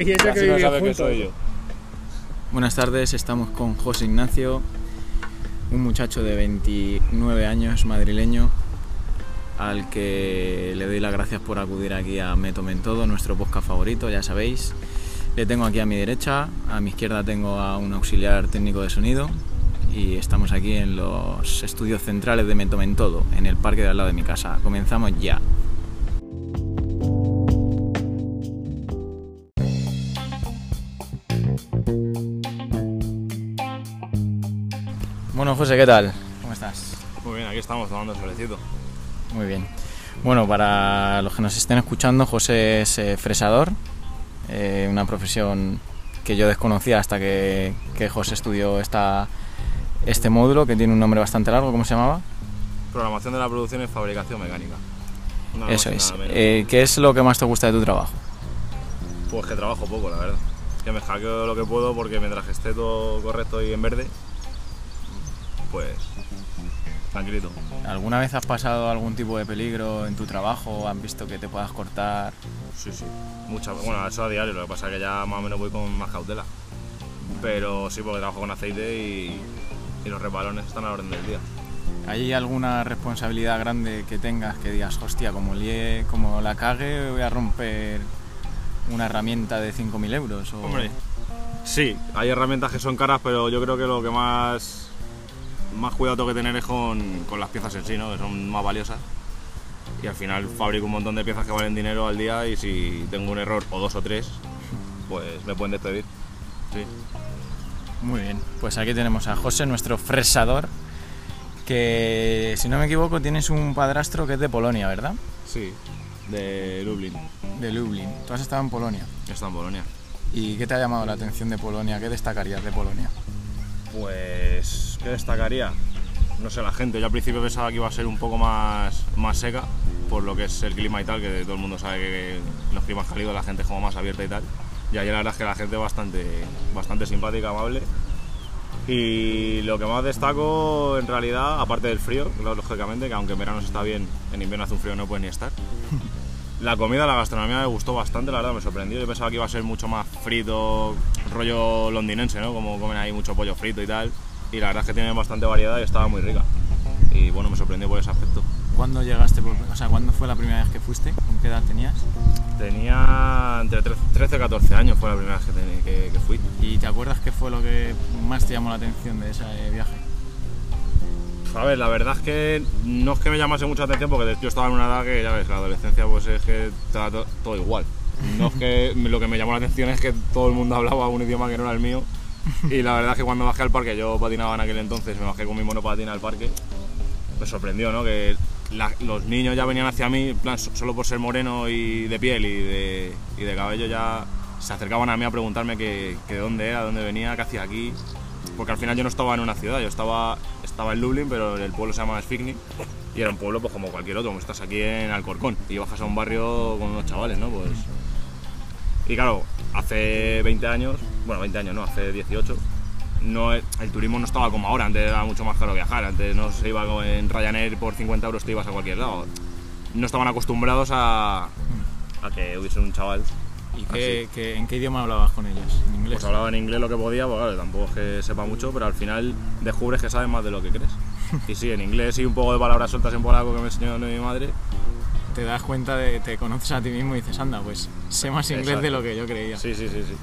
Y eso que Así no vivís sabe que soy yo. Buenas tardes, estamos con José Ignacio, un muchacho de 29 años, madrileño, al que le doy las gracias por acudir aquí a Me Tomen Todo, nuestro podcast favorito, ya sabéis. Le tengo aquí a mi derecha, a mi izquierda tengo a un auxiliar técnico de sonido y estamos aquí en los estudios centrales de Me Tomen Todo, en el parque de al lado de mi casa. Comenzamos ya. Bueno, José, ¿qué tal? ¿Cómo estás? Muy bien, aquí estamos tomando solecito. Muy bien. Bueno, para los que nos estén escuchando, José es eh, fresador, eh, una profesión que yo desconocía hasta que, que José estudió esta, este módulo que tiene un nombre bastante largo, ¿cómo se llamaba? Programación de la producción y fabricación mecánica. Nada Eso es. Eh, ¿Qué es lo que más te gusta de tu trabajo? Pues que trabajo poco, la verdad. Que me hackeo lo que puedo porque mientras que esté todo correcto y en verde, pues tranquilito. ¿Alguna vez has pasado algún tipo de peligro en tu trabajo? ¿Han visto que te puedas cortar? Sí, sí. Mucha, bueno, eso a diario, lo que pasa es que ya más o menos voy con más cautela. Pero sí, porque trabajo con aceite y, y los resbalones están a la orden del día. ¿Hay alguna responsabilidad grande que tengas que digas, hostia, como, lie, como la cague, voy a romper una herramienta de 5.000 euros? O... Hombre, sí, hay herramientas que son caras, pero yo creo que lo que más, más cuidado tengo que tener es con, con las piezas en sí, ¿no? que son más valiosas. Y al final fabrico un montón de piezas que valen dinero al día y si tengo un error o dos o tres, pues me pueden despedir. Sí. Muy bien, pues aquí tenemos a José, nuestro fresador, que si no me equivoco tienes un padrastro que es de Polonia, ¿verdad? Sí, de Lublin, De Lublin. Tú has estado en Polonia. está en Polonia. ¿Y qué te ha llamado la atención de Polonia? ¿Qué destacarías de Polonia? Pues, ¿qué destacaría? No sé, la gente. Yo al principio pensaba que iba a ser un poco más, más seca, por lo que es el clima y tal, que todo el mundo sabe que en los climas cálidos la gente es como más abierta y tal. Y allí la verdad es que la gente bastante, bastante simpática, amable. Y lo que más destaco en realidad, aparte del frío, lógicamente, que aunque en verano se está bien, en invierno hace un frío no puede ni estar. La comida, la gastronomía me gustó bastante, la verdad, me sorprendió. Yo pensaba que iba a ser mucho más frito, rollo londinense, ¿no? Como comen ahí mucho pollo frito y tal. Y la verdad es que tienen bastante variedad y estaba muy rica. Y bueno, me sorprendió por ese aspecto. ¿Cuándo llegaste? por- O sea, ¿cuándo fue la primera vez que fuiste? ¿Con qué edad tenías? Tenía entre 13 y 14 años, fue la primera vez que, que fui. ¿Y te acuerdas qué fue lo que más te llamó la atención de ese viaje? A ver, la verdad es que no es que me llamase mucha atención porque yo estaba en una edad que, ya ves, la adolescencia pues es que to- todo igual. No es que lo que me llamó la atención es que todo el mundo hablaba un idioma que no era el mío y la verdad es que cuando bajé al parque, yo patinaba en aquel entonces, me bajé con mi monopatín al parque, me sorprendió, ¿no? Que la- los niños ya venían hacia mí, plan, so- solo por ser moreno y de piel y de, y de cabello ya se acercaban a mí a preguntarme que, que de dónde era, dónde venía, qué hacía aquí. Porque al final yo no estaba en una ciudad, yo estaba, estaba en Lublin, pero el pueblo se llama Sfigny y era un pueblo pues como cualquier otro, como estás aquí en Alcorcón y bajas a un barrio con unos chavales, ¿no? Pues... Y claro, hace 20 años, bueno, 20 años no, hace 18, no, el turismo no estaba como ahora, antes era mucho más caro viajar, antes no se iba en Ryanair por 50 euros te ibas a cualquier lado. No estaban acostumbrados a, a que hubiese un chaval. ¿Y qué, qué- en qué idioma hablabas con ellos? ¿En inglés? Pues hablaba en inglés lo que podía, pues claro, tampoco es que sepa mucho, pero al final descubres que sabes más de lo que crees. Y sí, en inglés y un poco de palabras sueltas en polaco que me enseñó mi madre. te das cuenta de, te conoces a ti mismo y dices, anda, pues sé más inglés Exacto. de lo que yo creía. Sí, sí, sí, sí.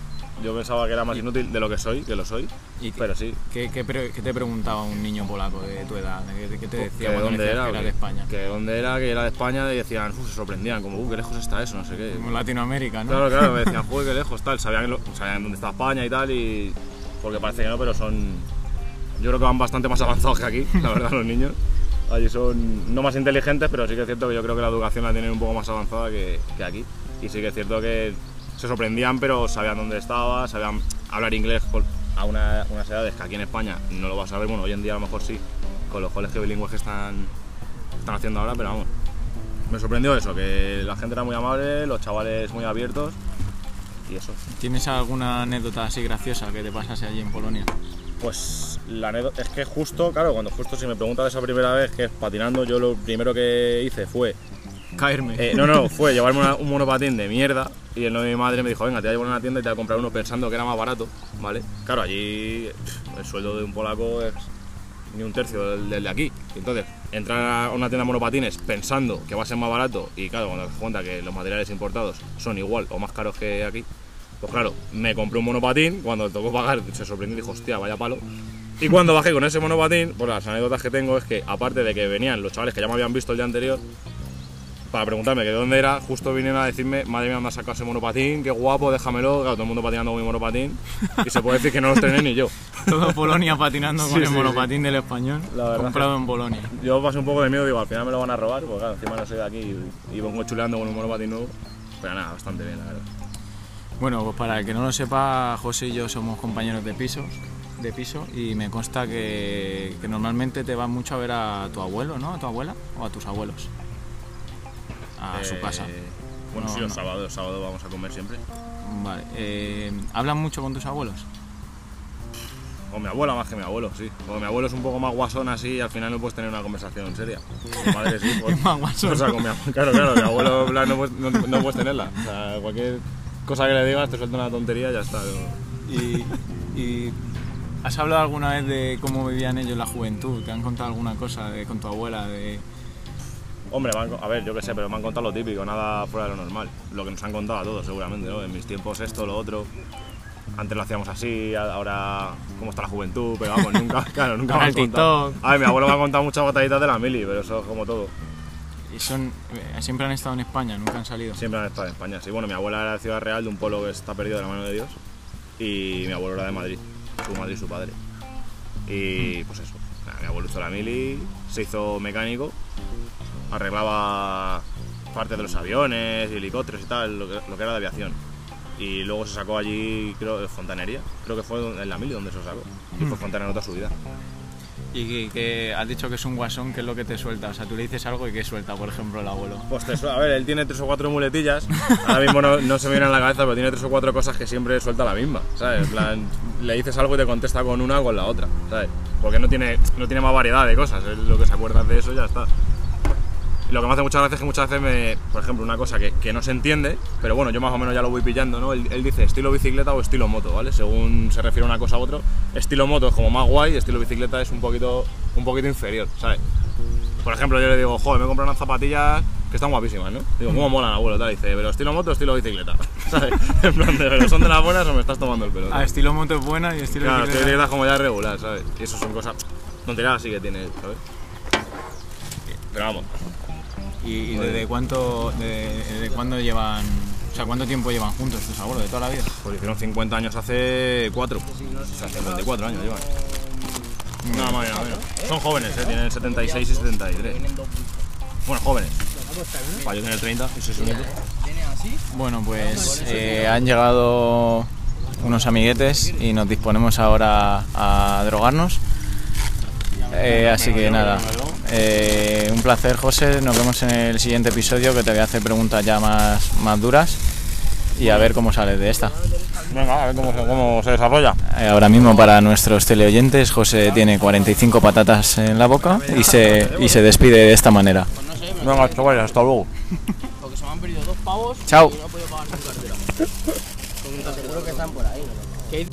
Yo pensaba que era más inútil de lo que soy, que lo soy, ¿Y pero sí. qué, qué pre- qué te preguntaba un niño polaco de tu edad? ¿Qué, qué te decía que cuando le dónde era, que era de España? Que dónde era, que era de España, y decían, se sorprendían, como, uh, qué lejos está eso, no sé qué. Como Latinoamérica, ¿no? Claro, claro, me decían, joder, qué lejos, tal, sabían, lo- sabían dónde está España y tal, y. Porque parece que no, pero son. Yo creo que van bastante más avanzados que aquí, la verdad, los niños. Allí son no más inteligentes, pero sí que es cierto que yo creo que la educación la tienen un poco más avanzada que, que aquí. Y sí que es cierto que se sorprendían, pero sabían dónde estaba, sabían hablar inglés a una- unas edades que aquí en España no lo vas a ver, bueno, hoy en día a lo mejor sí, con los colegios bilingües que están, están haciendo ahora, pero vamos. Me sorprendió eso, que la gente era muy amable, los chavales muy abiertos y eso. ¿Tienes alguna anécdota así graciosa que te pasase allí en Polonia? Pues la anécdota es que justo, claro, cuando justo si me preguntas esa primera vez que es patinando, yo lo primero que hice fue Caerme. Eh, no, no, fue llevarme una- un monopatín de mierda y el novio de mi madre me dijo, venga, te voy a llevar a una tienda y te voy a comprar uno pensando que era más barato, ¿vale? Claro, allí el sueldo de un polaco es ni un tercio del, de aquí. Entonces, entrar a una tienda de monopatines pensando que va a ser más barato y claro, cuando te das cuenta que los materiales importados son igual o más caros que aquí, pues claro, me compré un monopatín, cuando tocó pagar se sorprendió y dijo, hostia, vaya palo. Y cuando bajé con ese monopatín, pues las anécdotas que tengo es que aparte de que venían los chavales que ya me habían visto el día anterior, para preguntarme que de dónde era, justo vinieron a decirme, madre mía, me ha sacado ese monopatín, qué guapo, déjamelo, claro, todo el mundo patinando con mi monopatín, y se puede decir que no los estrené ni yo. Todo Polonia patinando Sí, con el sí, monopatín del español, La comprado en Polonia. Yo pasé un poco de miedo, digo, al final me lo van a robar, porque claro, encima no soy de aquí y, y vengo chuleando con un monopatín nuevo, pero nada, bastante bien, la verdad. Bueno, pues para el que no lo sepa, José y yo somos compañeros de piso, de piso y me consta que, que normalmente te vas mucho a ver a tu abuelo, ¿no? A tu abuela o a tus abuelos. A su Eh, casa. Bueno, No, sí, los no. sábados, los sábados vamos a comer siempre. Vale. eh, ¿Hablan mucho con tus abuelos? O mi abuela más que mi abuelo, sí. Como mi abuelo es un poco más guasón así, y al final no puedes tener una conversación seria. Mi madre sí, pues. Es más guasón. O sea, con mi abuelo, claro, claro, mi abuelo no, puedes, no, no puedes tenerla. O sea, cualquier cosa que le digas te suelta una tontería y ya está. y ¿Has hablado alguna vez de cómo vivían ellos la juventud? ¿Te han contado alguna cosa de, con tu abuela? De... Hombre, han a ver, yo qué sé, pero me han contado lo típico, nada fuera de lo normal. Lo que nos han contado a todos, seguramente, ¿no? En mis tiempos esto, lo otro. Antes lo hacíamos así, ahora cómo está la juventud, pero vamos, nunca, claro, nunca me han contado. A ver, mi abuelo me ha contado muchas batallitas de la mili, pero eso es como todo. Y son, eh, siempre han estado en España, nunca han salido. Siempre han estado en España, sí. Bueno, mi abuela era de Ciudad Real, de un pueblo que está perdido de la mano de Dios. Y mi abuelo era de Madrid, su madre y su padre. Y pues eso, mi abuelo hizo la mili, se hizo mecánico, arreglaba partes de los aviones helicópteros y tal, lo que, lo que era de aviación. Y luego se sacó allí, creo, fontanería. Creo que fue en la mili donde se sacó. Y fue fontanero toda su vida. Y que, has dicho que es un guasón, ¿qué es lo que te suelta? O sea, tú le dices algo y ¿qué suelta, por ejemplo, el abuelo? Pues te a ver, él tiene tres o cuatro muletillas. Ahora mismo no, no se me viene en la cabeza, pero tiene tres o cuatro cosas que siempre suelta la misma, ¿sabes? Plan, le dices algo y te contesta con una o con la otra, ¿sabes? Porque no tiene, no tiene más variedad de cosas, es lo que se acuerda de eso ya está. Lo que me hace muchas veces es que muchas veces me, por ejemplo, una cosa que, que no se entiende, pero bueno, yo más o menos ya lo voy pillando, ¿no? Él, él dice estilo bicicleta o estilo moto, ¿vale? Según se refiere una cosa a otro. Estilo moto es como más guay, estilo bicicleta es un poquito, un poquito inferior, ¿sabes? Por ejemplo, yo le digo, joder, me he comprado unas zapatillas que están guapísimas, ¿no? Digo, ¿cómo molan, abuelo? Tal, dice, pero estilo moto o estilo bicicleta, ¿sabes? En plan, de, ¿pero son de las buenas o me estás tomando el pelo? Ah, estilo moto es buena y estilo Claro, bicicleta- es como ya regular, ¿sabes? Y eso son cosas tonterías así que tiene, ¿sabes? Pero vamos, ¿Y, y desde cuánto, de- desde cuándo llevan, o sea, cuánto tiempo llevan juntos tus abuelos? ¿De toda la vida? pues hicieron 50 años hace 4, o sea, 54 años llevan. Nada más nada menos. Son jóvenes, ¿eh? Tienen 76 y 73. Bueno, jóvenes. Para yo tener 30 y soy su nieto. Bueno, pues eh, han llegado unos amiguetes y nos disponemos ahora a drogarnos. Eh, así que nada, eh, un placer José, nos vemos en el siguiente episodio que te voy a hacer preguntas ya más, más duras y a ver cómo sales de esta. Venga, a ver cómo se, cómo se desarrolla. Eh, Ahora mismo para nuestros teleoyentes José tiene 45 patatas en la boca y se, y se despide de esta manera. Venga, chavales, hasta luego. Porque se me han perdido dos pavos Chao. y no he podido pagar mi cartera. Seguro que están por ahí. ¿no? ¿Qué